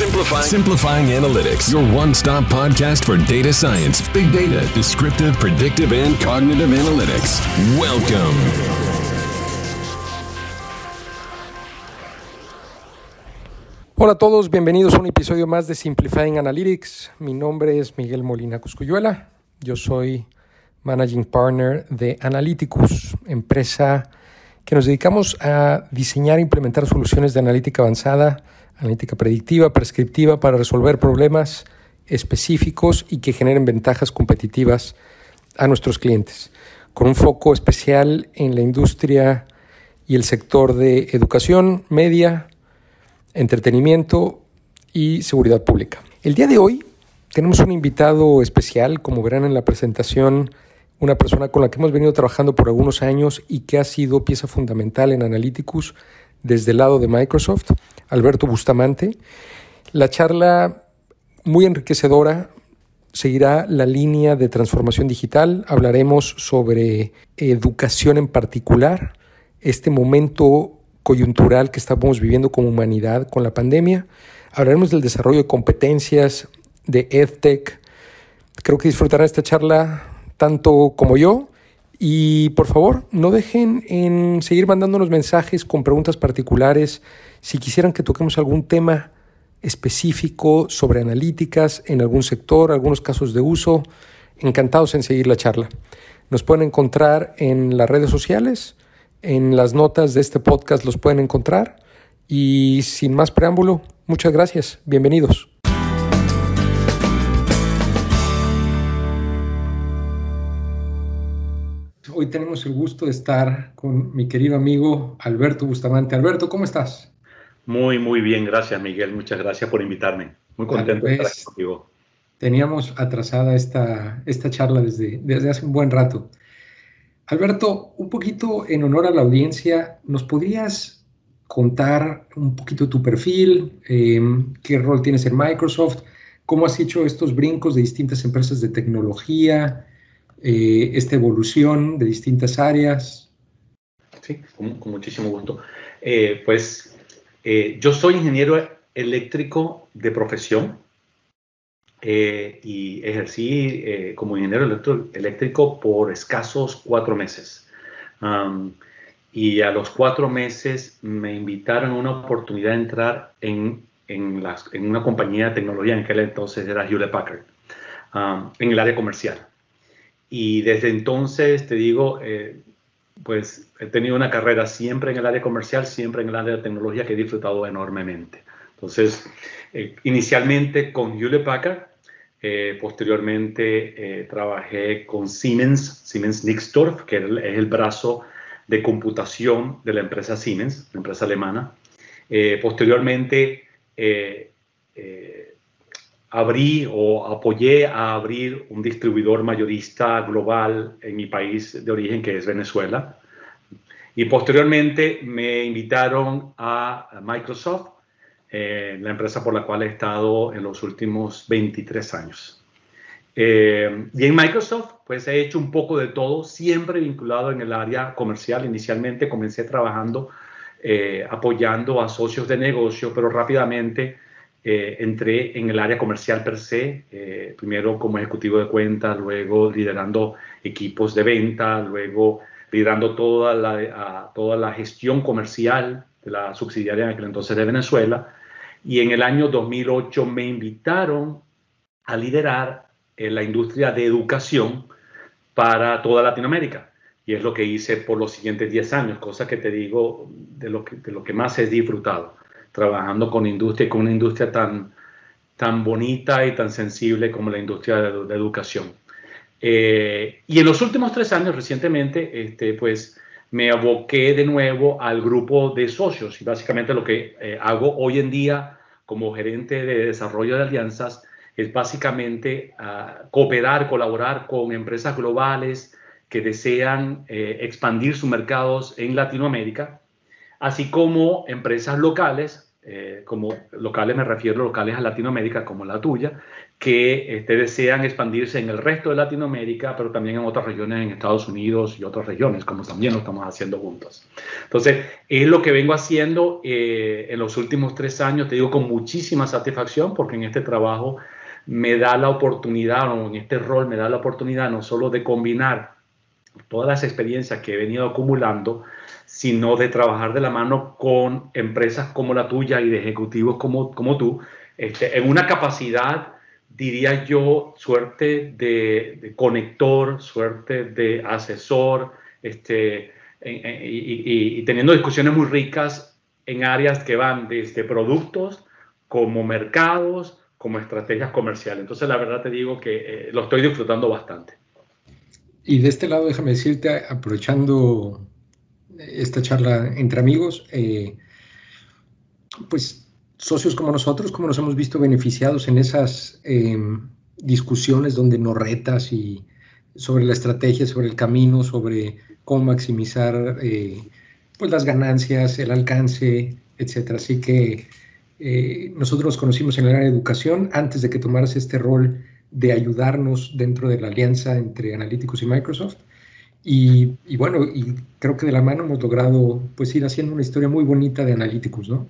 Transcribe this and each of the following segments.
Simplifying. Simplifying Analytics, your one stop podcast for data science, big data, descriptive, predictive, and cognitive analytics. Welcome. Hola a todos, bienvenidos a un episodio más de Simplifying Analytics. Mi nombre es Miguel Molina Cuscuyuela. Yo soy Managing Partner de Analyticus, empresa que nos dedicamos a diseñar e implementar soluciones de analítica avanzada, analítica predictiva, prescriptiva para resolver problemas específicos y que generen ventajas competitivas a nuestros clientes, con un foco especial en la industria y el sector de educación, media, entretenimiento y seguridad pública. El día de hoy tenemos un invitado especial, como verán en la presentación, una persona con la que hemos venido trabajando por algunos años y que ha sido pieza fundamental en Analyticus desde el lado de Microsoft, Alberto Bustamante. La charla muy enriquecedora seguirá la línea de transformación digital. Hablaremos sobre educación en particular, este momento coyuntural que estamos viviendo como humanidad con la pandemia. Hablaremos del desarrollo de competencias, de EdTech. Creo que disfrutarán esta charla tanto como yo. Y por favor, no dejen en seguir mandándonos mensajes con preguntas particulares. Si quisieran que toquemos algún tema específico sobre analíticas en algún sector, algunos casos de uso, encantados en seguir la charla. Nos pueden encontrar en las redes sociales, en las notas de este podcast los pueden encontrar. Y sin más preámbulo, muchas gracias. Bienvenidos. Hoy tenemos el gusto de estar con mi querido amigo Alberto Bustamante. Alberto, ¿cómo estás? Muy, muy bien, gracias Miguel. Muchas gracias por invitarme. Muy contento de estar aquí contigo. Teníamos atrasada esta, esta charla desde, desde hace un buen rato. Alberto, un poquito en honor a la audiencia, ¿nos podrías contar un poquito tu perfil? Eh, ¿Qué rol tienes en Microsoft? ¿Cómo has hecho estos brincos de distintas empresas de tecnología? Eh, esta evolución de distintas áreas? Sí, con, con muchísimo gusto. Eh, pues eh, yo soy ingeniero eléctrico de profesión eh, y ejercí eh, como ingeniero eléctrico por escasos cuatro meses. Um, y a los cuatro meses me invitaron a una oportunidad de entrar en, en, en una compañía de tecnología, en aquel entonces era Hewlett Packard, um, en el área comercial. Y desde entonces, te digo, eh, pues he tenido una carrera siempre en el área comercial, siempre en el área de tecnología que he disfrutado enormemente. Entonces, eh, inicialmente con Hewlett Packard, eh, posteriormente eh, trabajé con Siemens, Siemens Nixdorf, que es el, brazo de computación de la empresa Siemens, la empresa alemana. Eh, posteriormente, abrí o apoyé a abrir un distribuidor mayorista global en mi país de origen, que es Venezuela. Y posteriormente me invitaron a Microsoft, eh, la empresa por la cual he estado en los últimos 23 años. Eh, y en Microsoft, pues he hecho un poco de todo, siempre vinculado en el área comercial. Inicialmente comencé trabajando eh, apoyando a socios de negocio, pero rápidamente eh, entré en el área comercial per se, eh, primero como ejecutivo de cuentas, luego liderando equipos de venta, luego liderando toda la, a, toda la gestión comercial de la subsidiaria en aquel entonces de Venezuela. Y en el año 2008 me invitaron a liderar eh, la industria de educación para toda Latinoamérica. Y es lo que hice por los siguientes 10 años, cosa que te digo de lo que, de lo que más he disfrutado trabajando con industria, con una industria tan, tan bonita y tan sensible como la industria de, de educación. Eh, y en los últimos tres años, recientemente, este, pues me aboqué de nuevo al grupo de socios y básicamente lo que eh, hago hoy en día como gerente de desarrollo de alianzas es básicamente uh, cooperar, colaborar con empresas globales que desean eh, expandir sus mercados en Latinoamérica así como empresas locales eh, como locales me refiero locales a Latinoamérica como la tuya, que este, desean expandirse en el resto de Latinoamérica, pero también en otras regiones en Estados Unidos y otras regiones, como también lo estamos haciendo juntos. Entonces, es lo que vengo haciendo eh, en los últimos tres años, te digo con muchísima satisfacción, porque en este trabajo me da la oportunidad, o en este rol me da la oportunidad no solo de combinar todas las experiencias que he venido acumulando, sino de trabajar de la mano con empresas como la tuya y de ejecutivos como, como tú, este, en una capacidad, diría yo, suerte de, conector, suerte de asesor, este, y, teniendo discusiones muy ricas en áreas que van desde productos como mercados, como estrategias comerciales. Entonces, la verdad te digo que eh, lo estoy disfrutando bastante. Y de este lado, déjame decirte, aprovechando esta charla entre amigos, eh, pues socios como nosotros, como nos hemos visto beneficiados en esas em, discusiones donde nos retas y sobre la estrategia, sobre el camino, sobre cómo maximizar eh, pues las ganancias, el alcance, etcétera. Así que eh, nosotros nos conocimos en el área de educación antes de que tomaras este rol de ayudarnos dentro de la alianza entre Analytics y Microsoft. Y, bueno, y creo que de la mano hemos logrado pues ir haciendo una historia muy bonita de Analytics, ¿no?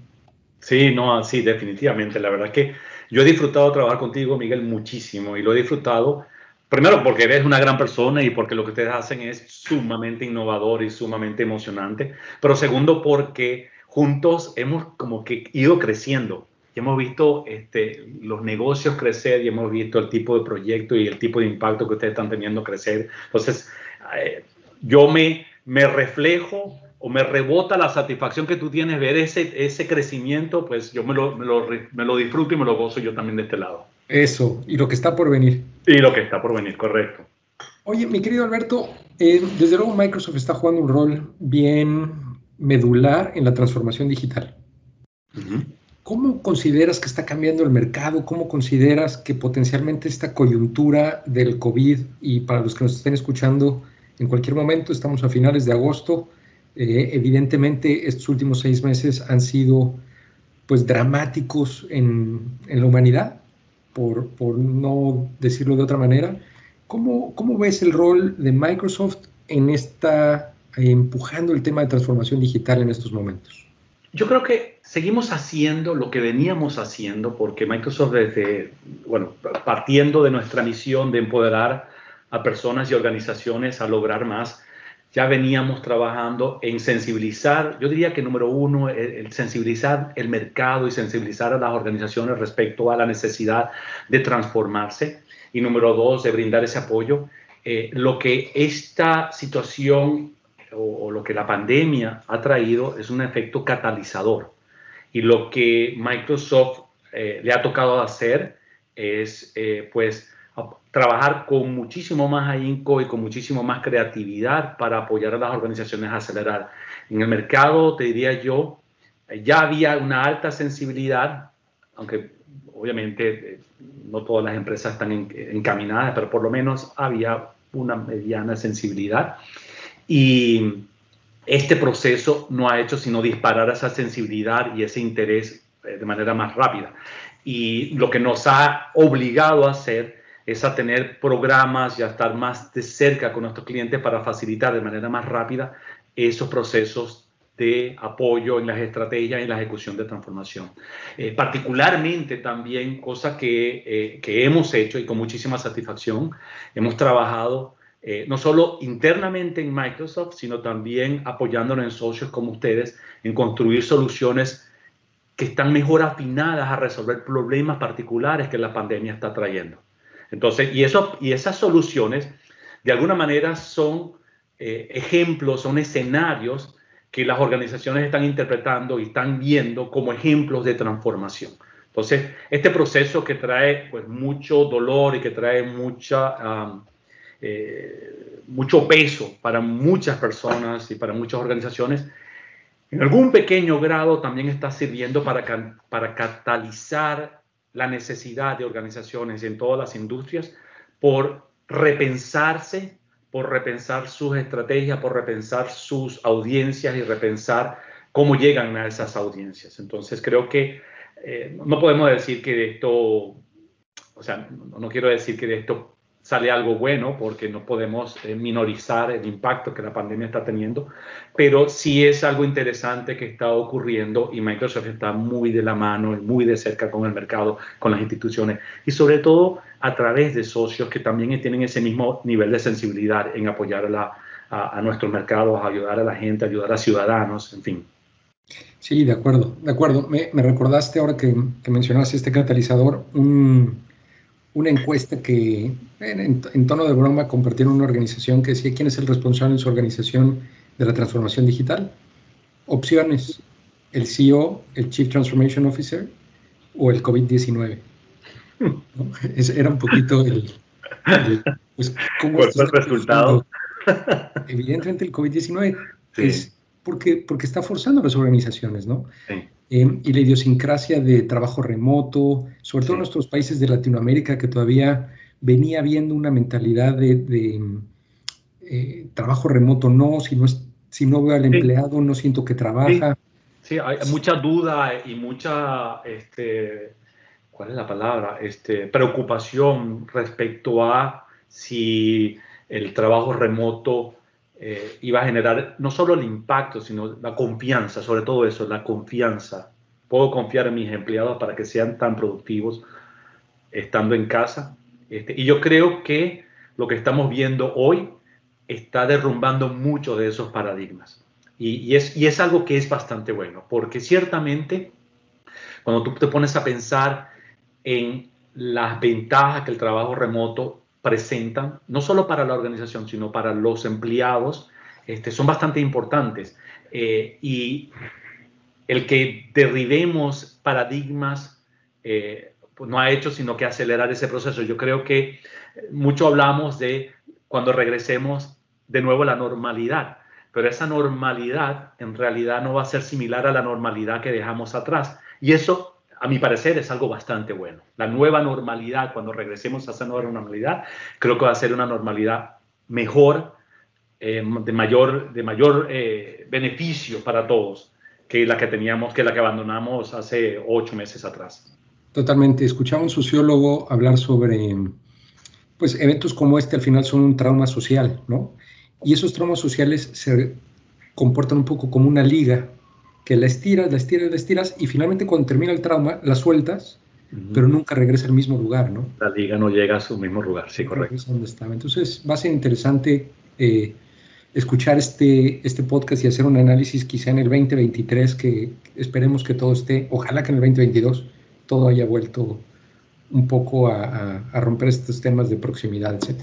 Sí, no, sí, definitivamente. La verdad que yo he disfrutado trabajar contigo, Miguel, muchísimo y lo he disfrutado. Primero porque eres una gran persona y porque lo que ustedes hacen es sumamente innovador y sumamente emocionante. Pero segundo porque juntos hemos como que ido creciendo y hemos visto este, los negocios crecer y hemos visto el tipo de proyecto y el tipo de impacto que ustedes están teniendo crecer. Entonces, eh, yo me, me reflejo o me rebota la satisfacción que tú tienes ver ese, ese crecimiento, pues yo me lo, me, lo, me lo disfruto y me lo gozo yo también de este lado. Eso, y lo que está por venir. Y lo que está por venir, correcto. Oye, mi querido Alberto, eh, desde luego Microsoft está jugando un rol bien medular en la transformación digital. ¿Cómo consideras que está cambiando el mercado? ¿Cómo consideras que potencialmente esta coyuntura del COVID, y para los que nos estén escuchando en cualquier momento, estamos a finales de agosto, eh, evidentemente estos últimos seis meses han sido pues dramáticos en, en la humanidad, por, por, no decirlo de otra manera. ¿Cómo, ¿Cómo ves el rol de Microsoft en esta, eh, empujando el tema de transformación digital en estos momentos? Yo creo que seguimos haciendo lo que veníamos haciendo porque Microsoft desde, bueno, partiendo de nuestra misión de empoderar a personas y organizaciones a lograr más, ya veníamos trabajando en sensibilizar, yo diría que número uno, el, sensibilizar el mercado y sensibilizar a las organizaciones respecto a la necesidad de transformarse. Y número dos, de brindar ese apoyo. Eh, lo que esta situación o, lo que la pandemia ha traído es un efecto catalizador. Y lo que Microsoft eh, le ha tocado hacer es, eh, pues, trabajar con muchísimo más ahínco y con muchísimo más creatividad para apoyar a las organizaciones a acelerar. En el mercado, te diría yo, ya había una alta sensibilidad, aunque obviamente eh, no todas las empresas están encaminadas, pero por lo menos había una mediana sensibilidad. Y este proceso no ha hecho sino disparar esa sensibilidad y ese interés eh, de manera más rápida. Y lo que nos ha obligado a hacer es a tener programas y a estar más de cerca con nuestros clientes para facilitar de manera más rápida esos procesos de apoyo en las estrategias y en la ejecución de transformación. Eh, particularmente también, cosa que, eh, que, hemos hecho y con muchísima satisfacción, hemos trabajado eh, no solo internamente en Microsoft, sino también apoyándonos en socios como ustedes en construir soluciones que están mejor afinadas a resolver problemas particulares que la pandemia está trayendo. Entonces, y, eso, y esas soluciones, de alguna manera, son eh, ejemplos, son escenarios que las organizaciones están interpretando y están viendo como ejemplos de transformación. Entonces, este proceso que trae pues, mucho dolor y que trae mucha eh, mucho peso para muchas personas y para muchas organizaciones, en algún pequeño grado también está sirviendo para, para catalizar la necesidad de organizaciones en todas las industrias por repensarse, por repensar sus estrategias, por repensar sus audiencias y repensar cómo llegan a esas audiencias. Entonces creo que eh, no podemos decir que de esto, o sea, no, quiero decir que de esto sale algo bueno porque no podemos eh, minorizar el impacto que la pandemia está teniendo, pero sí es algo interesante que está ocurriendo y Microsoft está muy de la mano y muy de cerca con el mercado, con las instituciones y sobre todo a través de socios que también tienen ese mismo nivel de sensibilidad en apoyar a, a, nuestros mercados, ayudar a la gente, ayudar a ciudadanos, en fin. Sí, de acuerdo, de acuerdo. Me, recordaste ahora que, que, mencionaste este catalizador, una encuesta que en, tono de broma compartieron una organización que decía quién es el responsable en su organización de la transformación digital. Opciones, el CEO, el Chief Transformation Officer o el COVID-19. Era un poquito el... pues, ¿Cómo ¿Cuál fue el resultado? Evidentemente el COVID-19 es porque, porque está forzando a las organizaciones, ¿no? Sí. Eh, y la idiosincrasia de trabajo remoto, sobre todo en nuestros países de Latinoamérica, que todavía venía viendo una mentalidad de, eh, trabajo remoto, no, si no, es, si no veo al empleado, no siento que trabaja. Sí, hay mucha duda y mucha, este, ¿cuál es la palabra? Este, preocupación respecto a si el trabajo remoto eh, iba a generar no solo el impacto, sino la confianza, sobre todo eso, la confianza. Puedo confiar en mis empleados para que sean tan productivos estando en casa. Este, y yo creo que lo que estamos viendo hoy está derrumbando muchos de esos paradigmas. Y, es, y es algo que es bastante bueno, porque ciertamente cuando tú te pones a pensar en las ventajas que el trabajo remoto presentan, no solo para la organización, sino para los empleados, este, son bastante importantes. Eh, y el que derribemos paradigmas eh, pues no ha hecho sino que acelerar ese proceso. Yo creo que mucho hablamos de cuando regresemos de nuevo a la normalidad, pero esa normalidad en realidad no va a ser similar a la normalidad que dejamos atrás. Y eso a mi parecer, es algo bastante bueno. La nueva normalidad, cuando regresemos a esa nueva normalidad, creo que va a ser una normalidad mejor, eh, de mayor, de mayor eh, beneficio para todos que la que teníamos, que la que abandonamos hace ocho meses atrás. Totalmente. Escuchaba un sociólogo hablar sobre, pues, eventos como este al final son un trauma social, ¿no? Y esos traumas sociales se comportan un poco como una liga que la estiras, la estiras, la estiras y finalmente cuando termina el trauma la sueltas, pero nunca regresa al mismo lugar, ¿no? La liga no llega a su mismo lugar, sí, correcto. donde estaba. Entonces va a ser interesante eh, escuchar este, este podcast y hacer un análisis quizá en el 2023, que esperemos que todo esté, ojalá que en el 2022 todo haya vuelto un poco a, romper estos temas de proximidad, etc.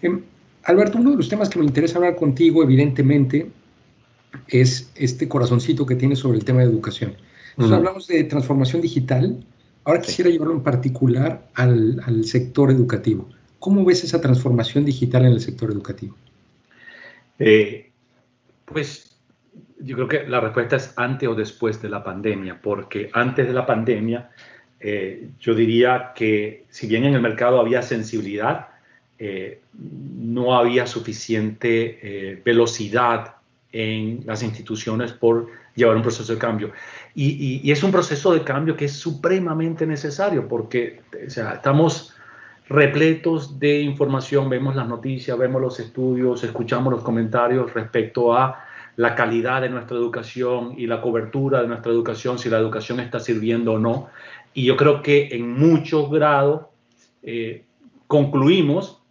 Em, Alberto, uno de los temas que me interesa hablar contigo, evidentemente, es este corazoncito que tiene sobre el tema de educación. Entonces, hablamos de transformación digital. Ahora quisiera llevarlo en particular al, al, sector educativo. ¿Cómo ves esa transformación digital en el sector educativo? Eh, pues yo creo que la respuesta es antes o después de la pandemia, porque antes de la pandemia eh, yo diría que si bien en el mercado había sensibilidad, eh, no había suficiente velocidad en las instituciones por llevar un proceso de cambio. Y, es un proceso de cambio que es supremamente necesario porque estamos repletos de información, vemos las noticias, vemos los estudios, escuchamos los comentarios respecto a la calidad de nuestra educación y la cobertura de nuestra educación, si la educación está sirviendo o no. Y yo creo que en muchos grados eh, concluimos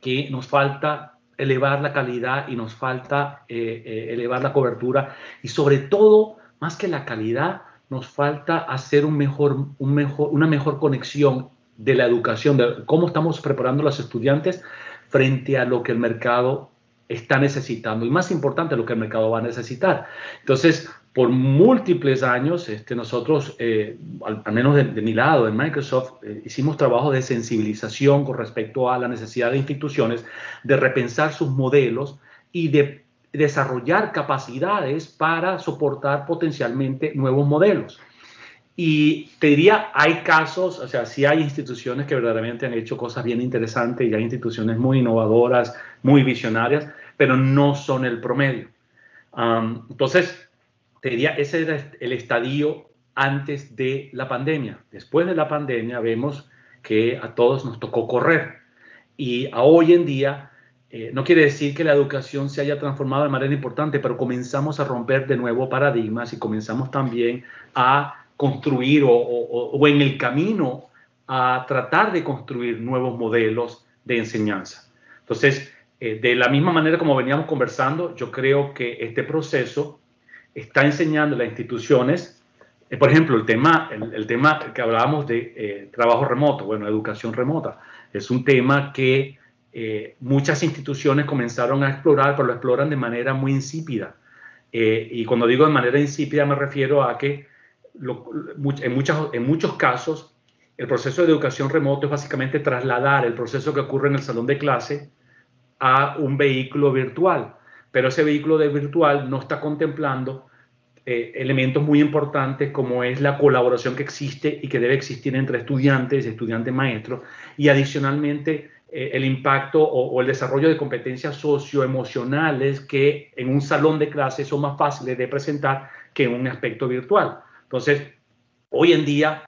que nos falta elevar la calidad y nos falta eh, eh, elevar la cobertura y sobre todo, más que la calidad, nos falta hacer un mejor, un mejor, una mejor conexión de la educación, de cómo estamos preparando a los estudiantes frente a lo que el mercado está necesitando y más importante, lo que el mercado va a necesitar. Entonces, por múltiples años, este, nosotros, eh, al, menos de, mi lado, en Microsoft, eh, hicimos trabajo de sensibilización con respecto a la necesidad de instituciones de repensar sus modelos y de desarrollar capacidades para soportar potencialmente nuevos modelos. Y te diría, hay casos, o sea, sí hay instituciones que verdaderamente han hecho cosas bien interesantes y hay instituciones muy innovadoras, muy visionarias, pero no son el promedio. entonces, te diría, ese era el estadio antes de la pandemia. Después de la pandemia vemos que a todos nos tocó correr. Y a hoy en día, eh, no quiere decir que la educación se haya transformado de manera importante, pero comenzamos a romper de nuevo paradigmas y comenzamos también a construir o, o en el camino a tratar de construir nuevos modelos de enseñanza. Entonces, eh, de la misma manera como veníamos conversando, yo creo que este proceso está enseñando las instituciones, eh, por ejemplo, el tema, el, tema que hablábamos de eh, trabajo remoto, bueno, educación remota, es un tema que muchas instituciones comenzaron a explorar, pero lo exploran de manera muy insípida. y cuando digo de manera insípida me refiero a que en, muchas, en muchos casos el proceso de educación remoto es básicamente trasladar el proceso que ocurre en el salón de clase a un vehículo virtual, pero ese vehículo de virtual no está contemplando eh, elementos muy importantes como es la colaboración que existe y que debe existir entre estudiantes, estudiantes maestros, y adicionalmente eh, el impacto o, el desarrollo de competencias socioemocionales que en un salón de clases son más fáciles de presentar que en un aspecto virtual. Entonces, hoy en día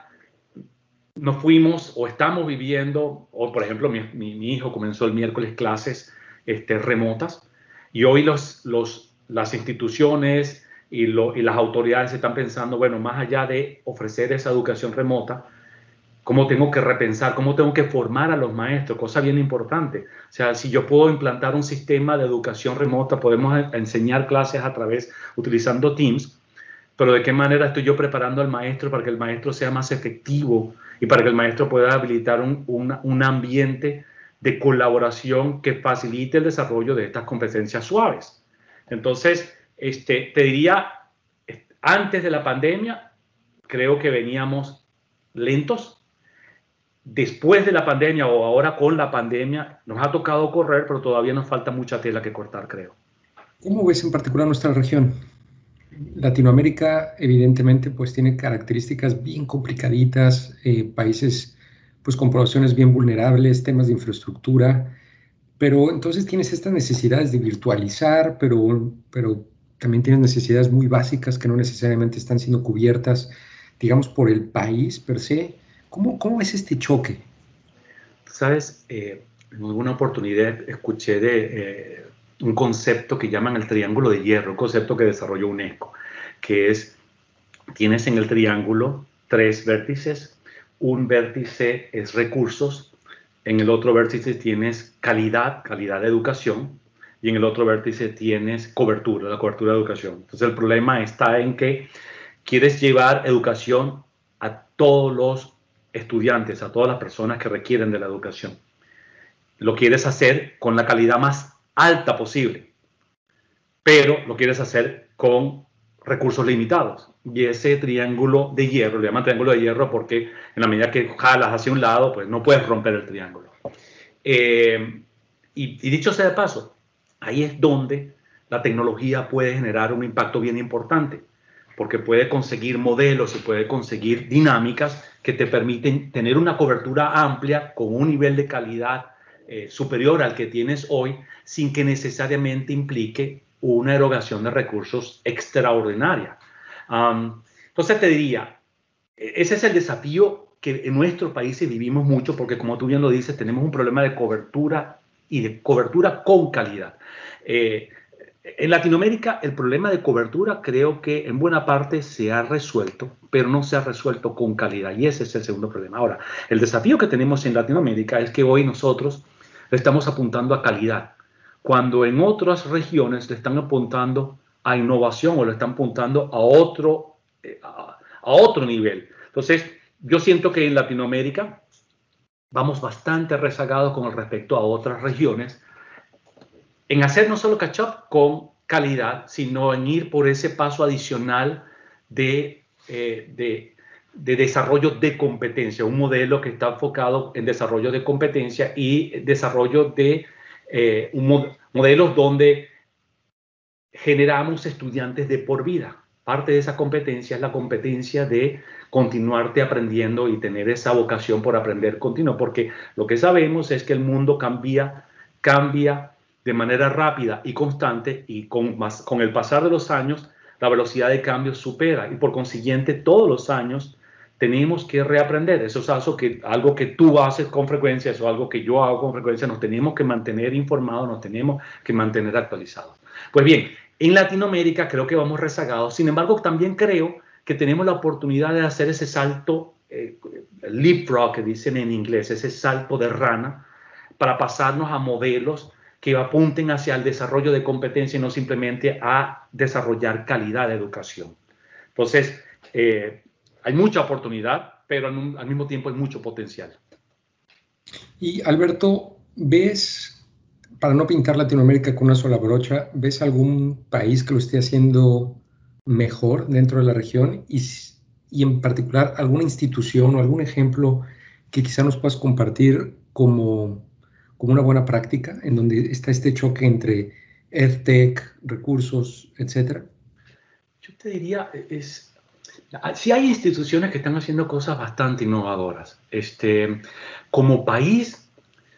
nos fuimos o estamos viviendo, o por ejemplo mi, hijo comenzó el miércoles clases este, remotas. Y hoy los, los, las instituciones y, y, las autoridades están pensando, bueno, más allá de ofrecer esa educación remota, cómo tengo que repensar, cómo tengo que formar a los maestros, cosa bien importante. O sea, si yo puedo implantar un sistema de educación remota, podemos enseñar clases a través, utilizando Teams, pero de qué manera estoy yo preparando al maestro para que el maestro sea más efectivo y para que el maestro pueda habilitar un, un, un ambiente de colaboración que facilite el desarrollo de estas competencias suaves. Entonces, este, te diría, antes de la pandemia, creo que veníamos lentos. Después de la pandemia o ahora con la pandemia, nos ha tocado correr, pero todavía nos falta mucha tela que cortar, creo. ¿Cómo ves en particular nuestra región? Latinoamérica, evidentemente, pues tiene características bien complicaditas, eh, países pues con poblaciones bien vulnerables, temas de infraestructura, pero entonces tienes estas necesidades de virtualizar, pero, pero también tienes necesidades muy básicas que no necesariamente están siendo cubiertas, digamos, por el país per se. ¿Cómo, cómo es este choque? Sabes, eh, en alguna oportunidad escuché de eh, un concepto que llaman el triángulo de hierro, un concepto que desarrolló UNESCO, que es, tienes en el triángulo tres vértices un vértice es recursos, en el otro vértice tienes calidad, calidad de educación, y en el otro vértice tienes cobertura, la cobertura de educación. Entonces el problema está en que quieres llevar educación a todos los estudiantes, a todas las personas que requieren de la educación. Lo quieres hacer con la calidad más alta posible, pero lo quieres hacer con recursos limitados. Y ese triángulo de hierro, le llaman triángulo de hierro porque en la medida que jalas hacia un lado, pues no puedes romper el triángulo. Eh, y, dicho sea de paso, ahí es donde la tecnología puede generar un impacto bien importante, porque puede conseguir modelos y puede conseguir dinámicas que te permiten tener una cobertura amplia con un nivel de calidad eh, superior al que tienes hoy, sin que necesariamente implique una erogación de recursos extraordinaria. Entonces te diría, e-, ese es el desafío que en nuestros países vivimos mucho porque como tú bien lo dices, tenemos un problema de cobertura y de cobertura con calidad. Eh, en Latinoamérica el problema de cobertura creo que en buena parte se ha resuelto, pero no se ha resuelto con calidad y ese es el segundo problema. Ahora, el desafío que tenemos en Latinoamérica es que hoy nosotros estamos apuntando a calidad cuando en otras regiones le están apuntando a innovación o le están apuntando a otro, eh, a, otro nivel. Entonces, yo siento que en Latinoamérica vamos bastante rezagados con respecto a otras regiones en hacer no solo catch up con calidad, sino en ir por ese paso adicional de, eh, de, de, desarrollo de competencia, un modelo que está enfocado en desarrollo de competencia y desarrollo de eh, modelos donde generamos estudiantes de por vida. Parte de esa competencia es la competencia de continuarte aprendiendo y tener esa vocación por aprender continuo, porque lo que sabemos es que el mundo cambia, cambia de manera rápida y constante y con, más, con el pasar de los años la velocidad de cambio supera y por consiguiente todos los años tenemos que reaprender. Eso es algo que, algo que tú haces con frecuencia, eso es algo que yo hago con frecuencia. Nos tenemos que mantener informados, nos tenemos que mantener actualizados. Pues bien, en Latinoamérica creo que vamos rezagados. Sin embargo, también creo que tenemos la oportunidad de hacer ese salto, eh, leapfrog que dicen en inglés, ese salto de rana, para pasarnos a modelos que apunten hacia el desarrollo de competencia y no simplemente a desarrollar calidad de educación. Entonces, eh, hay mucha oportunidad, pero al, mismo tiempo hay mucho potencial. Y Alberto, ¿ves, para no pintar Latinoamérica con una sola brocha, ¿ves algún país que lo esté haciendo mejor dentro de la región? Y, y en particular, alguna institución o algún ejemplo que quizá nos puedas compartir como, como una buena práctica en donde está este choque entre EdTech, recursos, etcétera? Yo te diría, es, Sí hay instituciones que están haciendo cosas bastante innovadoras. Este, como país,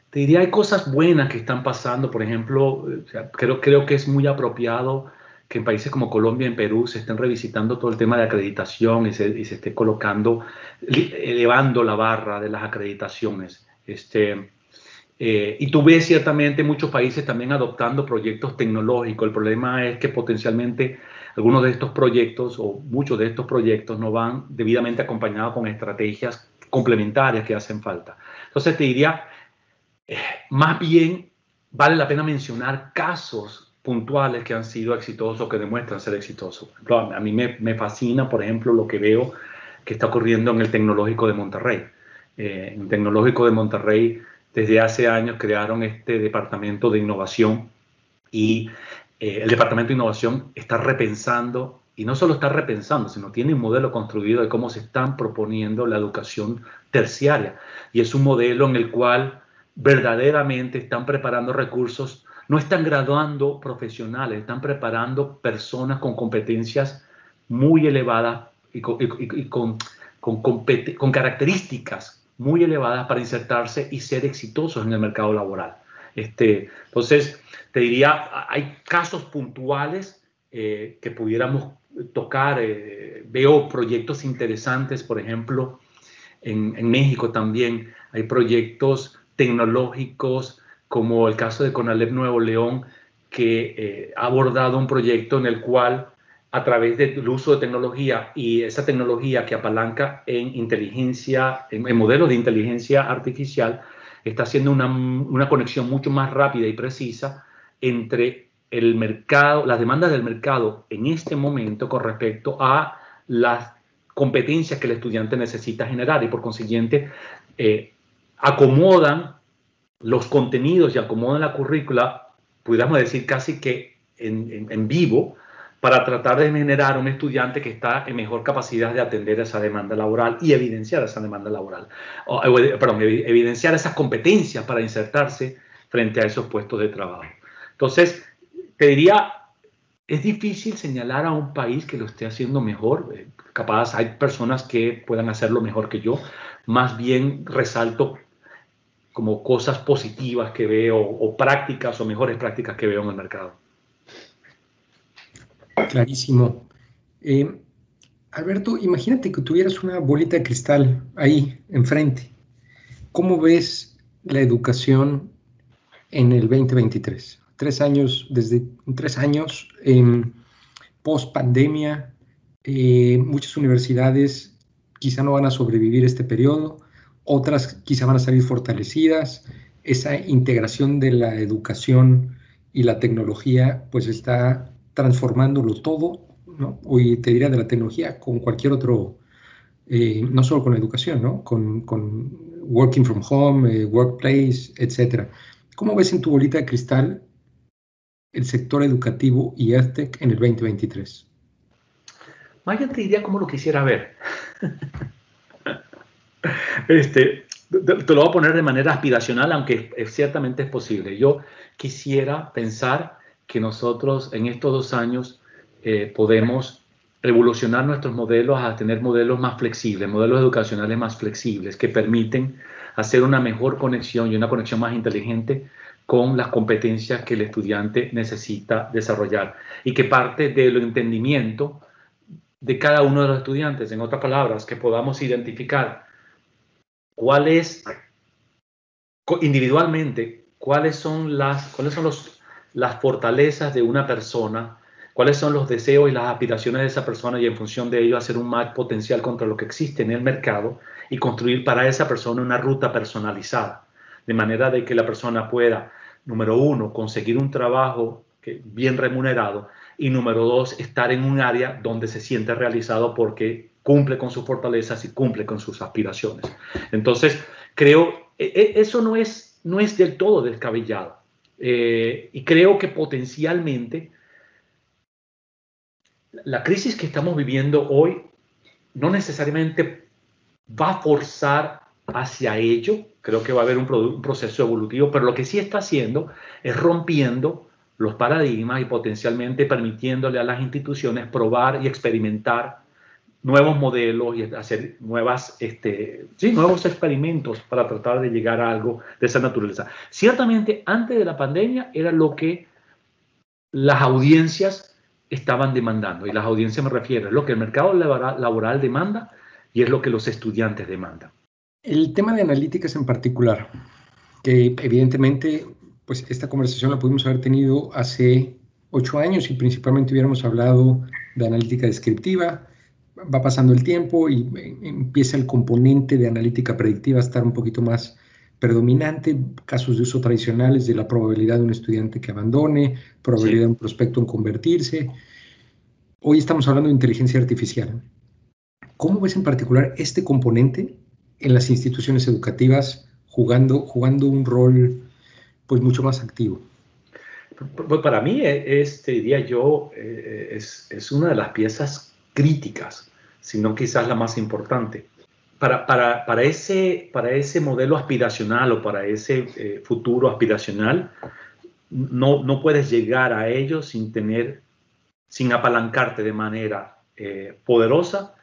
te diría, hay cosas buenas que están pasando. Por ejemplo, creo, creo que es muy apropiado que en países como Colombia en Perú se estén revisitando todo el tema de acreditación y se, y se esté colocando, elevando la barra de las acreditaciones. Este, eh, y tú ves ciertamente muchos países también adoptando proyectos tecnológicos. El problema es que potencialmente algunos de estos proyectos o muchos de estos proyectos no van debidamente acompañados con estrategias complementarias que hacen falta. Entonces te diría, eh, más bien vale la pena mencionar casos puntuales que han sido exitosos, que demuestran ser exitosos. A mí me, me fascina, por ejemplo, lo que veo que está ocurriendo en el Tecnológico de Monterrey. Eh, en el Tecnológico de Monterrey, desde hace años crearon este departamento de innovación y eh, el Departamento de Innovación está repensando, y no solo está repensando, sino tiene un modelo construido de cómo se están proponiendo la educación terciaria. Y es un modelo en el cual verdaderamente están preparando recursos, no están graduando profesionales, están preparando personas con competencias muy elevadas y con, con características muy elevadas para insertarse y ser exitosos en el mercado laboral. Este, entonces, te diría, hay casos puntuales eh, que pudiéramos tocar. Eh, veo proyectos interesantes, por ejemplo, en, México también hay proyectos tecnológicos, como el caso de Conalep Nuevo León, que eh, ha abordado un proyecto en el cual a través del uso de tecnología y esa tecnología que apalanca en inteligencia, en modelos de inteligencia artificial, está haciendo una, una conexión mucho más rápida y precisa entre el mercado, las demandas del mercado en este momento con respecto a las competencias que el estudiante necesita generar y por consiguiente eh, acomodan los contenidos y acomodan la currícula, pudiéramos decir casi que en, en vivo, para tratar de generar un estudiante que está en mejor capacidad de atender esa demanda laboral y evidenciar esa demanda laboral, o, perdón, evidenciar esas competencias para insertarse frente a esos puestos de trabajo. Entonces, te diría, es difícil señalar a un país que lo esté haciendo mejor. Eh, capaz hay personas que puedan hacerlo mejor que yo. Más bien resalto como cosas positivas que veo o prácticas o mejores prácticas que veo en el mercado. Clarísimo. Eh, Alberto, imagínate que tuvieras una bolita de cristal ahí enfrente. ¿Cómo ves la educación en el 2023? Tres años, desde tres años, post pandemia, eh, muchas universidades quizá no van a sobrevivir este periodo, otras quizá van a salir fortalecidas. Esa integración de la educación y la tecnología, pues está transformándolo todo, ¿no? Hoy te diría de la tecnología con cualquier otro, eh, no solo con la educación, ¿no? Con, con working from home, eh, workplace, etcétera. ¿Cómo ves en tu bolita de cristal el sector educativo y EdTech en el 2023? Maya te diría cómo lo quisiera ver. este, te lo voy a poner de manera aspiracional, aunque ciertamente es posible. Yo quisiera pensar que nosotros en estos dos años eh, podemos revolucionar nuestros modelos a tener modelos más flexibles, modelos educacionales más flexibles que permiten hacer una mejor conexión y una conexión más inteligente con las competencias que el estudiante necesita desarrollar y que parte del entendimiento de cada uno de los estudiantes. En otras palabras, que podamos identificar cuál es individualmente cuáles son las cuáles son los, las fortalezas de una persona, cuáles son los deseos y las aspiraciones de esa persona y en función de ello hacer un match potencial contra lo que existe en el mercado y construir para esa persona una ruta personalizada, de manera de que la persona pueda, número uno, conseguir un trabajo bien remunerado y número dos, estar en un área donde se siente realizado porque cumple con sus fortalezas y cumple con sus aspiraciones. Entonces, creo, e, e, eso no es, no es del todo descabellado. Eh, y creo que potencialmente la crisis que estamos viviendo hoy no necesariamente va a forzar hacia ello, creo que va a haber un, un, proceso evolutivo, pero lo que sí está haciendo es rompiendo los paradigmas y potencialmente permitiéndole a las instituciones probar y experimentar nuevos modelos y hacer nuevas, este, sí, nuevos experimentos para tratar de llegar a algo de esa naturaleza. Ciertamente, antes de la pandemia era lo que las audiencias estaban demandando, y las audiencias me refiero, es lo que el mercado laboral demanda y es lo que los estudiantes demandan. El tema de analíticas en particular, que evidentemente pues esta conversación la pudimos haber tenido hace ocho años y principalmente hubiéramos hablado de analítica descriptiva. Va pasando el tiempo y eh, empieza el componente de analítica predictiva a estar un poquito más predominante, casos de uso tradicionales de la probabilidad de un estudiante que abandone, probabilidad de un prospecto en convertirse. Hoy estamos hablando de inteligencia artificial. ¿Cómo ves en particular este componente en las instituciones educativas jugando, jugando un rol pues mucho más activo. Pues para mí, este diría yo, eh, es, es, una de las piezas críticas, si no quizás la más importante. Para, para, para, ese, para ese modelo aspiracional o para ese eh, futuro aspiracional, no, no puedes llegar a ello sin tener, sin apalancarte de manera eh, poderosa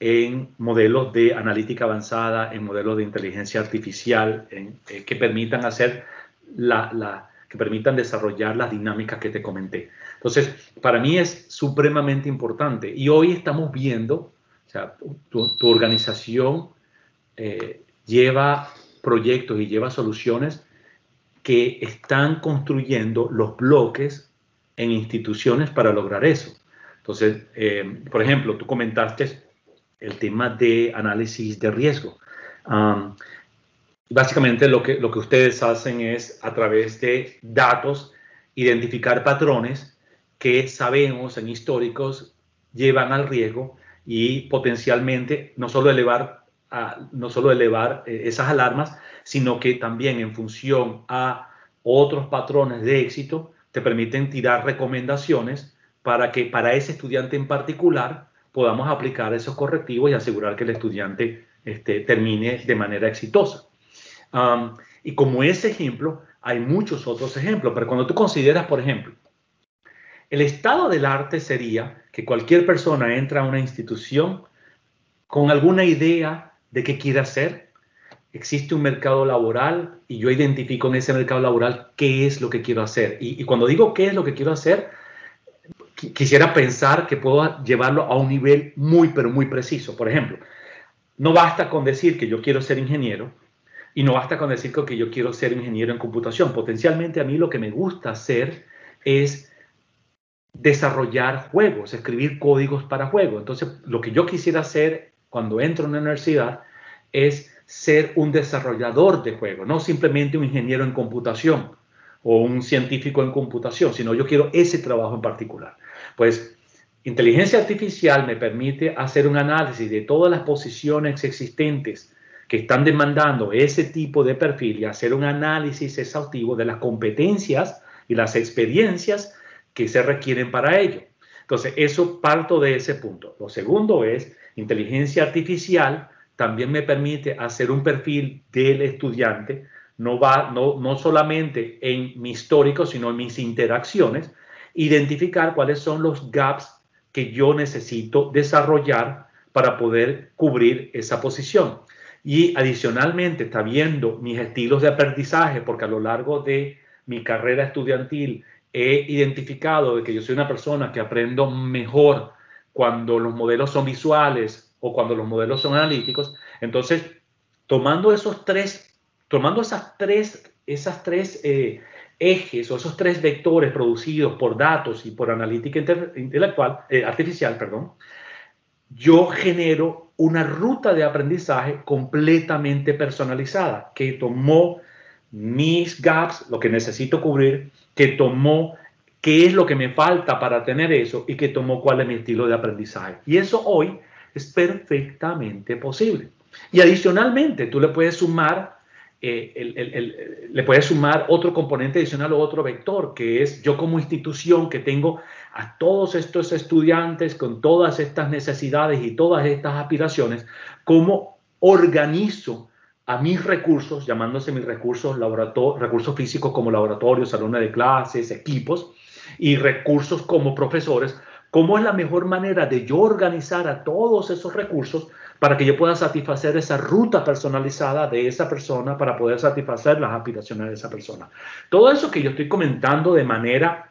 en modelos de analítica avanzada, en modelos de inteligencia artificial, en, que permitan hacer la, que permitan desarrollar las dinámicas que te comenté. Entonces, para mí es supremamente importante. Y hoy estamos viendo, o sea, tu, organización eh, lleva proyectos y lleva soluciones que están construyendo los bloques en instituciones para lograr eso. Entonces, eh, por ejemplo, tú comentaste el tema de análisis de riesgo. Básicamente lo que, lo que ustedes hacen es a través de datos identificar patrones que sabemos en históricos llevan al riesgo y potencialmente no solo elevar, no solo elevar eh, esas alarmas, sino que también en función a otros patrones de éxito te permiten tirar recomendaciones para que para ese estudiante en particular podamos aplicar esos correctivos y asegurar que el estudiante este, termine de manera exitosa. Y como ese ejemplo, hay muchos otros ejemplos, pero cuando tú consideras, por ejemplo, el estado del arte sería que cualquier persona entra a una institución con alguna idea de qué quiere hacer. Existe un mercado laboral y yo identifico en ese mercado laboral qué es lo que quiero hacer. Y, cuando digo qué es lo que quiero hacer, quisiera pensar que puedo llevarlo a un nivel muy, pero muy preciso. Por ejemplo, no basta con decir que yo quiero ser ingeniero, y no basta con decir que yo quiero ser ingeniero en computación. Potencialmente a mí lo que me gusta hacer es desarrollar juegos, escribir códigos para juegos. Entonces, lo que yo quisiera hacer cuando entro en una universidad es ser un desarrollador de juegos, no simplemente un ingeniero en computación o un científico en computación, sino yo quiero ese trabajo en particular. Pues inteligencia artificial me permite hacer un análisis de todas las posiciones existentes que están demandando ese tipo de perfil y hacer un análisis exhaustivo de las competencias y las experiencias que se requieren para ello. Entonces, eso parto de ese punto. Lo segundo es, inteligencia artificial también me permite hacer un perfil del estudiante, no, va, no, no solamente en mi histórico, sino en mis interacciones, identificar cuáles son los gaps que yo necesito desarrollar para poder cubrir esa posición y adicionalmente está viendo mis estilos de aprendizaje, porque a lo largo de mi carrera estudiantil he identificado de que yo soy una persona que aprendo mejor cuando los modelos son visuales o cuando los modelos son analíticos, entonces tomando esos tres, tomando esas tres, esas tres eh, ejes o esos tres vectores producidos por datos y por analítica intelectual, eh, artificial, perdón, yo genero una ruta de aprendizaje completamente personalizada que tomó mis gaps, lo que necesito cubrir, que tomó qué es lo que me falta para tener eso y que tomó cuál es mi estilo de aprendizaje. Y eso hoy es perfectamente posible. Y adicionalmente, tú le puedes sumar eh, le puedes sumar otro componente adicional o otro vector, que es yo como institución que tengo a todos estos estudiantes con todas estas necesidades y todas estas aspiraciones, cómo organizo a mis recursos, llamándose mis recursos, recursos físicos como laboratorios, salones de clases, equipos, y recursos como profesores, cómo es la mejor manera de yo organizar a todos esos recursos para que yo pueda satisfacer esa ruta personalizada de esa persona para poder satisfacer las aspiraciones de esa persona. Todo eso que yo estoy comentando de manera,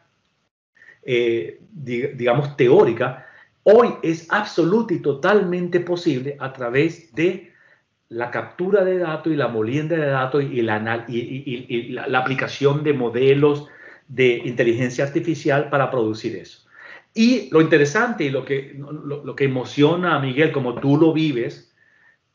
eh, digamos, teórica, hoy es absoluto y totalmente posible a través de la captura de datos y la molienda de datos y, la, aplicación de modelos de inteligencia artificial para producir eso. Y lo interesante y lo que, lo, que emociona a Miguel, como tú lo vives,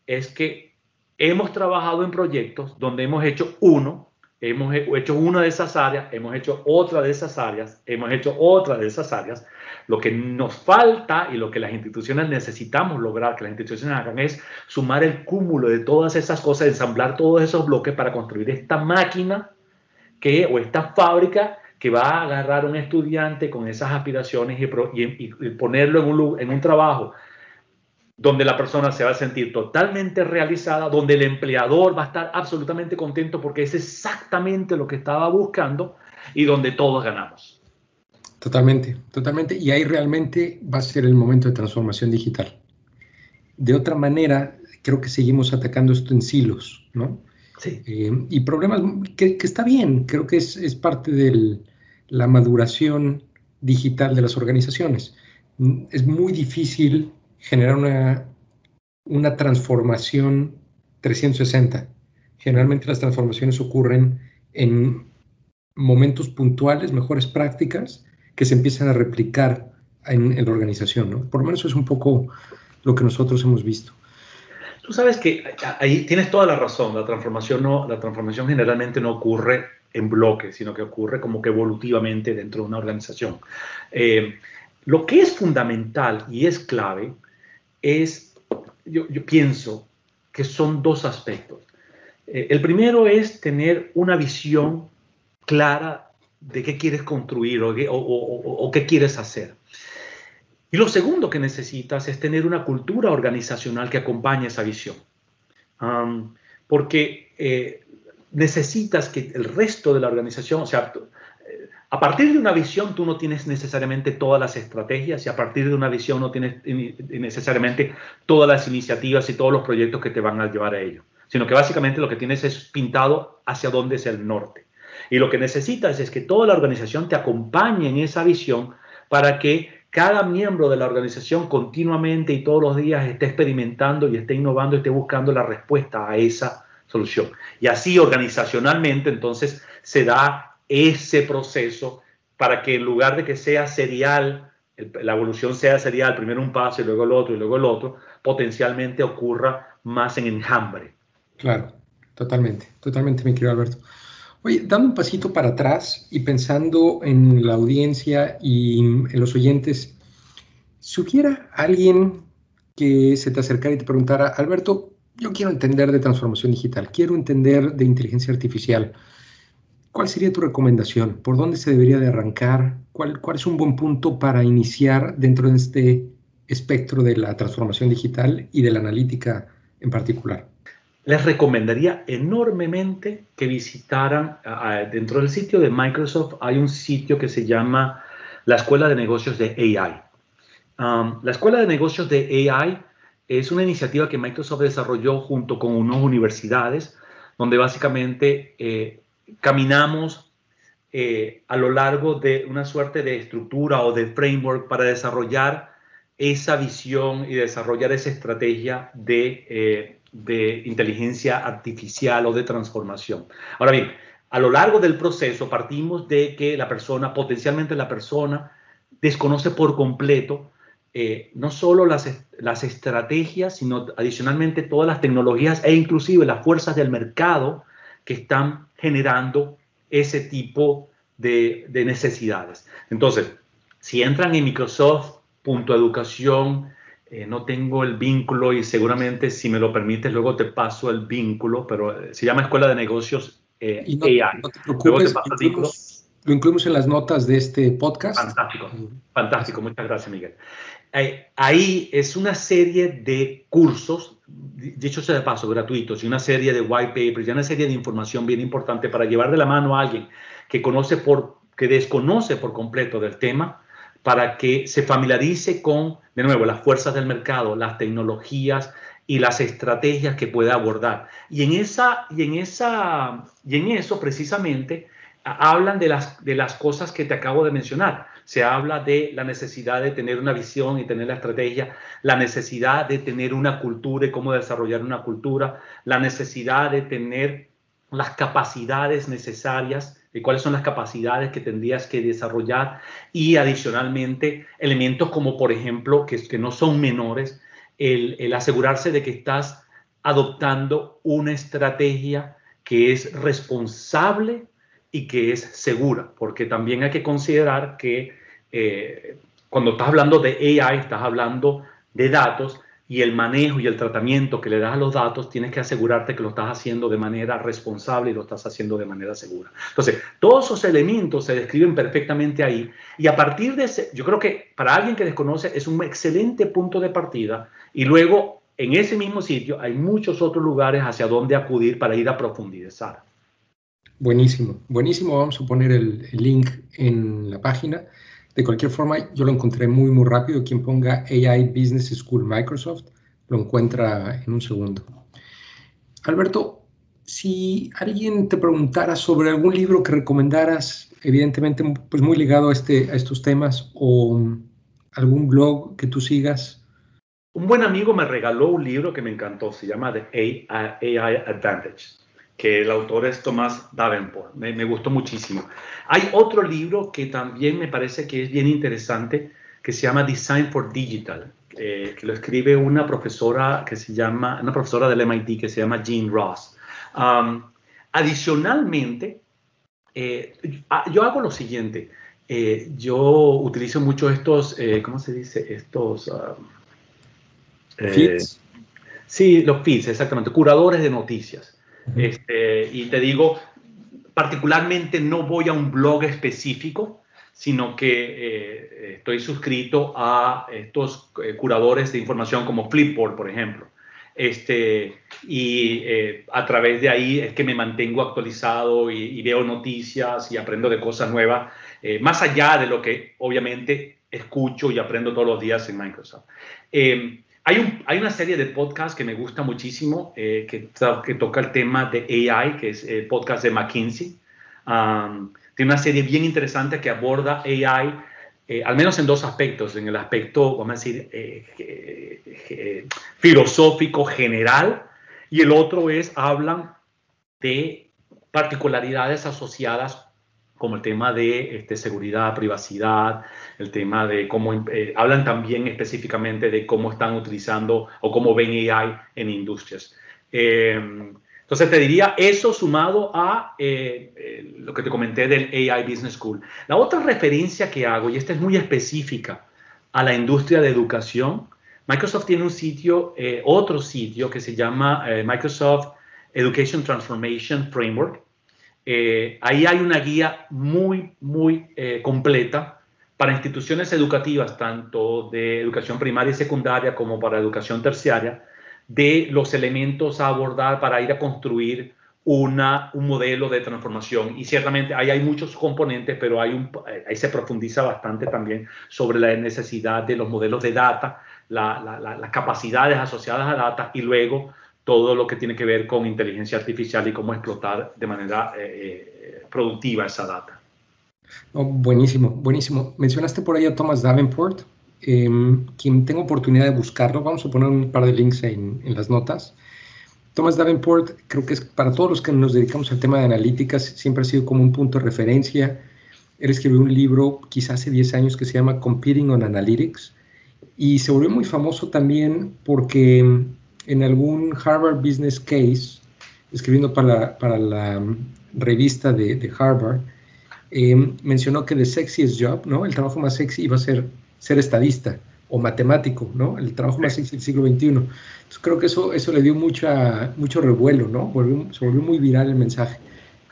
es que hemos trabajado en proyectos donde hemos hecho uno, hemos hecho una de esas áreas, hemos hecho otra de esas áreas, hemos hecho otra de esas áreas. Lo que nos falta y lo que las instituciones necesitamos lograr, que las instituciones hagan, es sumar el cúmulo de todas esas cosas, ensamblar todos esos bloques para construir esta máquina que, o esta fábrica que va a agarrar un estudiante con esas aspiraciones y, ponerlo en un, en un trabajo donde la persona se va a sentir totalmente realizada, donde el empleador va a estar absolutamente contento porque es exactamente lo que estaba buscando y donde todos ganamos. Totalmente, totalmente. Y ahí realmente va a ser el momento de transformación digital. De otra manera, creo que seguimos atacando esto en silos, ¿no? Sí. Eh, y problemas que, que, está bien, creo que es, es parte del, la maduración digital de las organizaciones. Es muy difícil generar una, una transformación 360. Generalmente las transformaciones ocurren en momentos puntuales, mejores prácticas que se empiezan a replicar en, la organización. ¿no? Por lo menos es un poco lo que nosotros hemos visto. Tú sabes que ahí tienes toda la razón. La transformación, no, la transformación generalmente no ocurre en bloque, sino que ocurre como que evolutivamente dentro de una organización. Eh, lo que es fundamental y es clave es, yo, pienso que son dos aspectos. Eh, el primero es tener una visión clara de qué quieres construir o, o, qué quieres hacer. Y lo segundo que necesitas es tener una cultura organizacional que acompañe esa visión. porque eh, necesitas que el resto de la organización, o sea, a partir de una visión tú no tienes necesariamente todas las estrategias y a partir de una visión no tienes necesariamente todas las iniciativas y todos los proyectos que te van a llevar a ello, sino que básicamente lo que tienes es pintado hacia dónde es el norte. Y lo que necesitas es que toda la organización te acompañe en esa visión para que cada miembro de la organización continuamente y todos los días esté experimentando y esté innovando y esté buscando la respuesta a esa solución. Y así organizacionalmente entonces se da ese proceso para que en lugar de que sea serial, la evolución sea serial, primero un paso y luego el otro y luego el otro, potencialmente ocurra más en enjambre. Claro, totalmente, totalmente, mi querido Alberto. Oye, dando un pasito para atrás y pensando en la audiencia y en los oyentes, si hubiera alguien que se te acercara y te preguntara, Alberto, yo quiero entender de transformación digital, quiero entender de inteligencia artificial. ¿Cuál sería tu recomendación? ¿Por dónde se debería de arrancar? ¿Cuál, cuál es un buen punto para iniciar dentro de este espectro de la transformación digital y de la analítica en particular? Les recomendaría enormemente que visitaran, dentro del sitio de Microsoft hay un sitio que se llama la Escuela de Negocios de AI. Um, la Escuela de Negocios de AI es una iniciativa que Microsoft desarrolló junto con unas universidades, donde básicamente eh, caminamos eh, a lo largo de una suerte de estructura o de framework para desarrollar esa visión y desarrollar esa estrategia de, eh, de inteligencia artificial o de transformación. Ahora bien, a lo largo del proceso partimos de que la persona, potencialmente la persona, desconoce por completo eh, no solo las, las estrategias, sino adicionalmente todas las tecnologías e inclusive las fuerzas del mercado que están generando ese tipo de, de necesidades. Entonces, si entran en Microsoft.educación, eh, no tengo el vínculo y seguramente si me lo permites luego te paso el vínculo, pero eh, se llama Escuela de Negocios eh, AI. No te preocupes, lo incluimos en las notas de este podcast. Fantástico, fantástico. Muchas gracias, Miguel. Ahí es una serie de cursos, dicho sea de paso, gratuitos, y una serie de white papers, y una serie de información bien importante para llevar de la mano a alguien que conoce por, que desconoce por completo del tema, para que se familiarice con, de nuevo, las fuerzas del mercado, las tecnologías y las estrategias que puede abordar. Y en, esa, y en, esa, y en eso precisamente hablan de las, de las cosas que te acabo de mencionar. Se habla de la necesidad de tener una visión y tener la estrategia, la necesidad de tener una cultura y cómo desarrollar una cultura, la necesidad de tener las capacidades necesarias y cuáles son las capacidades que tendrías que desarrollar y adicionalmente elementos como por ejemplo que, que no son menores, el, el asegurarse de que estás adoptando una estrategia que es responsable y que es segura, porque también hay que considerar que eh, cuando estás hablando de AI, estás hablando de datos y el manejo y el tratamiento que le das a los datos, tienes que asegurarte que lo estás haciendo de manera responsable y lo estás haciendo de manera segura. Entonces, todos esos elementos se describen perfectamente ahí y a partir de ese, yo creo que para alguien que desconoce es un excelente punto de partida y luego en ese mismo sitio hay muchos otros lugares hacia donde acudir para ir a profundizar. Buenísimo, buenísimo. Vamos a poner el, link en la página. De cualquier forma, yo lo encontré muy, muy rápido. Quien ponga AI Business School Microsoft lo encuentra en un segundo. Alberto, si alguien te preguntara sobre algún libro que recomendaras, evidentemente pues muy ligado a, este, a estos temas, o algún blog que tú sigas. Un buen amigo me regaló un libro que me encantó, se llama The AI Advantage que el autor es Tomás Davenport. Me, gustó muchísimo. Hay otro libro que también me parece que es bien interesante, que se llama Design for Digital, eh, que lo escribe una profesora que se llama, una profesora del MIT que se llama Jean Ross. adicionalmente, eh, ah, yo hago lo siguiente. Eh, yo utilizo mucho estos, ¿cómo se dice? Estos... feeds. Sí, los feeds, exactamente, curadores de noticias. Este, y te digo, particularmente no voy a un blog específico, sino que eh, estoy suscrito a estos eh, curadores de información como Flipboard, por ejemplo. Este, y eh, a través de ahí es que me mantengo actualizado y, veo noticias y aprendo de cosas nuevas, más allá de lo que obviamente escucho y aprendo todos los días en Microsoft. Hay, hay, una serie de podcasts que me gusta muchísimo, eh, que, que, toca el tema de AI, que es el podcast de McKinsey. tiene una serie bien interesante que aborda AI, eh, al menos en dos aspectos. En el aspecto, vamos a decir, eh, filosófico general, y el otro es, hablan de particularidades asociadas como el tema de este, seguridad, privacidad, el tema de cómo eh, hablan también específicamente de cómo están utilizando o cómo ven AI en industrias. Eh, entonces te diría eso sumado a eh, lo que te comenté del AI Business School. La otra referencia que hago, y esta es muy específica a la industria de educación, Microsoft tiene un sitio, otro sitio que se llama Microsoft Education Transformation Framework, eh, ahí hay una guía muy, muy eh, completa para instituciones educativas, tanto de educación primaria y secundaria como para educación terciaria, de los elementos a abordar para ir a construir una, un modelo de transformación. Y ciertamente ahí hay muchos componentes, pero hay un, ahí se profundiza bastante también sobre la necesidad de los modelos de data, las capacidades asociadas a data y luego todo lo que tiene que ver con inteligencia artificial y cómo explotar de manera eh, eh, productiva esa data. buenísimo, buenísimo. Mencionaste por ahí a Thomas Davenport, em, quien tengo oportunidad de buscarlo. Vamos a poner un par de links en, en, las notas. Thomas Davenport, creo que es para todos los que nos dedicamos al tema de analíticas, siempre ha sido como un punto de referencia. Él escribió un libro quizás hace 10 años que se llama Competing on Analytics y se volvió muy famoso también porque en algún Harvard Business Case, escribiendo para la, para la revista de, de Harvard, eh, mencionó que the sexiest job, ¿no? El trabajo más sexy iba a ser ser estadista o matemático, ¿no? El trabajo más sexy del siglo XXI. Entonces creo que eso, eso le dio mucha, mucho revuelo, ¿no? se volvió muy viral el mensaje.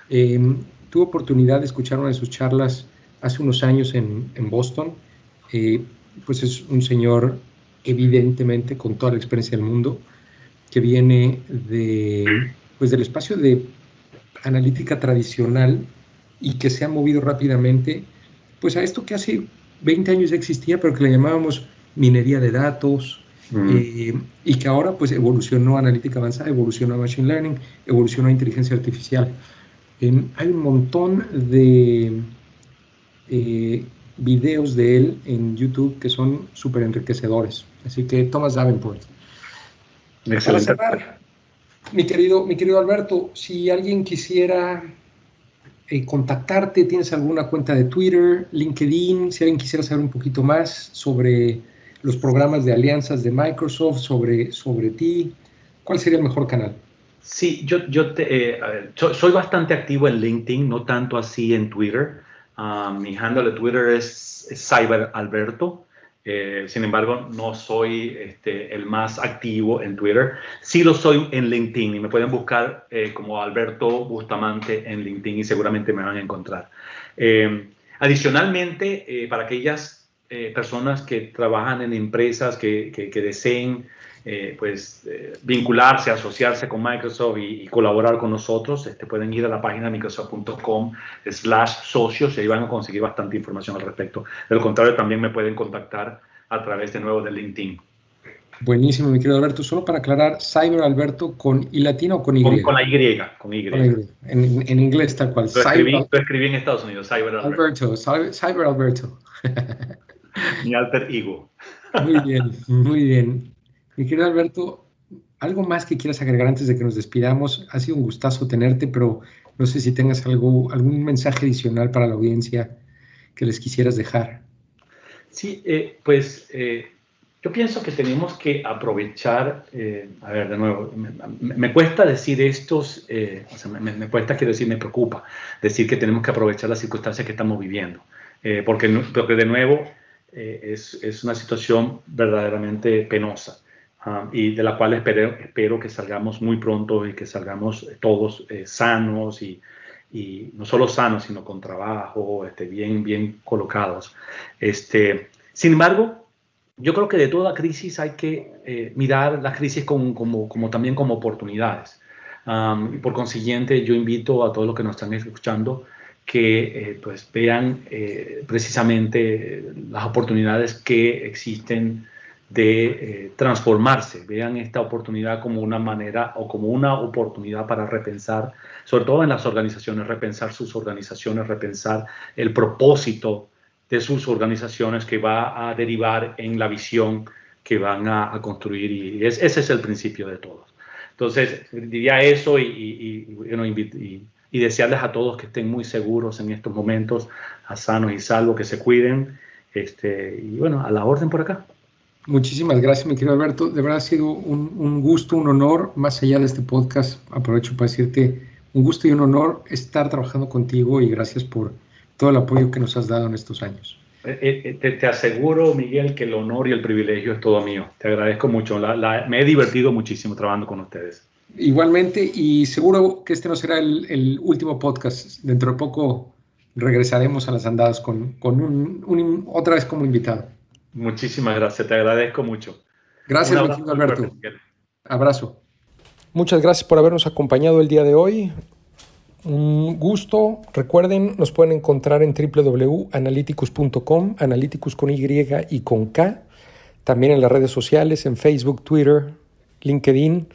Eh, tuve oportunidad de escuchar una de sus charlas hace unos años en, en Boston. Eh, pues es un señor evidentemente con toda la experiencia del mundo, que viene de, pues del espacio de analítica tradicional y que se ha movido rápidamente pues a esto que hace 20 años existía, pero que le llamábamos minería de datos, eh, y que ahora pues evolucionó a analítica avanzada, evolucionó a machine learning, evolucionó a inteligencia artificial. hay un montón de eh, videos de él en YouTube que son súper enriquecedores. Así que Thomas Davenport. Para cerrar, mi querido, mi querido Alberto, si alguien quisiera eh, contactarte, tienes alguna cuenta de Twitter, LinkedIn, si alguien quisiera saber un poquito más sobre los programas de alianzas de Microsoft, sobre, sobre ti, ¿cuál sería el mejor canal? Sí, yo, yo te, eh, soy bastante activo en LinkedIn, no tanto así en Twitter. Ah, mi handle de Twitter es, CyberAlberto. Eh, sin embargo, no soy este, el más activo en Twitter. Sí lo soy en LinkedIn y me pueden buscar eh, como Alberto Bustamante en LinkedIn y seguramente me van a encontrar. Eh, adicionalmente, para aquellas personas que trabajan en empresas que, que deseen eh, pues, eh, vincularse, asociarse con Microsoft y, colaborar con nosotros, este, pueden ir a la página microsoft.com slash socios y ahí van a conseguir bastante información al respecto. De contrario, también me pueden contactar a través de nuevo de LinkedIn. Buenísimo, mi querido Alberto. Solo para aclarar, Cyber Alberto con I latina o con Y? Con, la Y, con Y. En, inglés tal cual. Lo escribí, lo escribí, en Estados Unidos, Cyber Alberto. Alberto Cyber Alberto. Mi alter ego. Muy bien, muy bien. Mi querido Alberto, algo más que quieras agregar antes de que nos despidamos. Ha sido un gustazo tenerte, pero no sé si tengas algo, algún mensaje adicional para la audiencia que les quisieras dejar. Sí, eh, pues eh, yo pienso que tenemos que aprovechar, eh, a ver, de nuevo, me, cuesta decir estos, sea, me, cuesta, quiero decir, me preocupa decir que tenemos que aprovechar las circunstancias que estamos viviendo, porque, porque de nuevo es, es una situación verdaderamente penosa. Um, y de la cual espero, espero que salgamos muy pronto y que salgamos todos eh, sanos y, y, no solo sanos, sino con trabajo, este, bien, bien colocados. Este, sin embargo, yo creo que de toda crisis hay que eh, mirar las crisis como, como, también como oportunidades. Um, y por consiguiente, yo invito a todos los que nos están escuchando que eh, pues vean precisamente las oportunidades que existen de eh, transformarse, vean esta oportunidad como una manera o como una oportunidad para repensar, sobre todo en las organizaciones, repensar sus organizaciones, repensar el propósito de sus organizaciones que va a derivar en la visión que van a, construir y ese es el principio de todos. Entonces, diría eso y, y, y, desearles a todos que estén muy seguros en estos momentos, a sanos y salvos, que se cuiden, este, y bueno, a la orden por acá. Muchísimas gracias, mi querido Alberto. De verdad ha sido un, gusto, un honor, más allá de este podcast, aprovecho para decirte un gusto y un honor estar trabajando contigo y gracias por todo el apoyo que nos has dado en estos años. Eh, eh, eh, te, aseguro, Miguel, que el honor y el privilegio es todo mío. Te agradezco mucho. me he divertido muchísimo trabajando con ustedes. Igualmente, y seguro que este no será el, último podcast. Dentro de poco regresaremos a las andadas con, un, otra vez como invitado. Muchísimas gracias, te agradezco mucho. Gracias, Alberto. Abrazo. Muchas gracias por habernos acompañado el día de hoy. Un gusto. Recuerden, nos pueden encontrar en www.analyticus.com, analyticus con Y y con K. También en las redes sociales, en Facebook, Twitter, LinkedIn,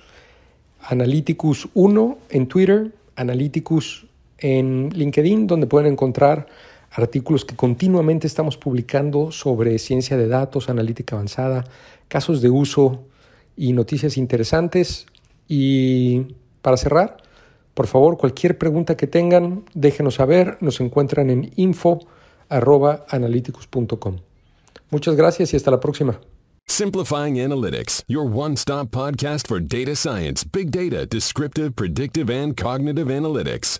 Analyticus 1 en Twitter, Analyticus en LinkedIn, donde pueden encontrar artículos que continuamente estamos publicando sobre ciencia de datos, analítica avanzada, casos de uso y noticias interesantes. Y para cerrar, por favor, cualquier pregunta que tengan, déjenos saber. Nos encuentran en info.analyticus.com. Muchas gracias y hasta la próxima. Simplifying Analytics, your one-stop podcast for data science, big data, descriptive, predictive, and cognitive analytics.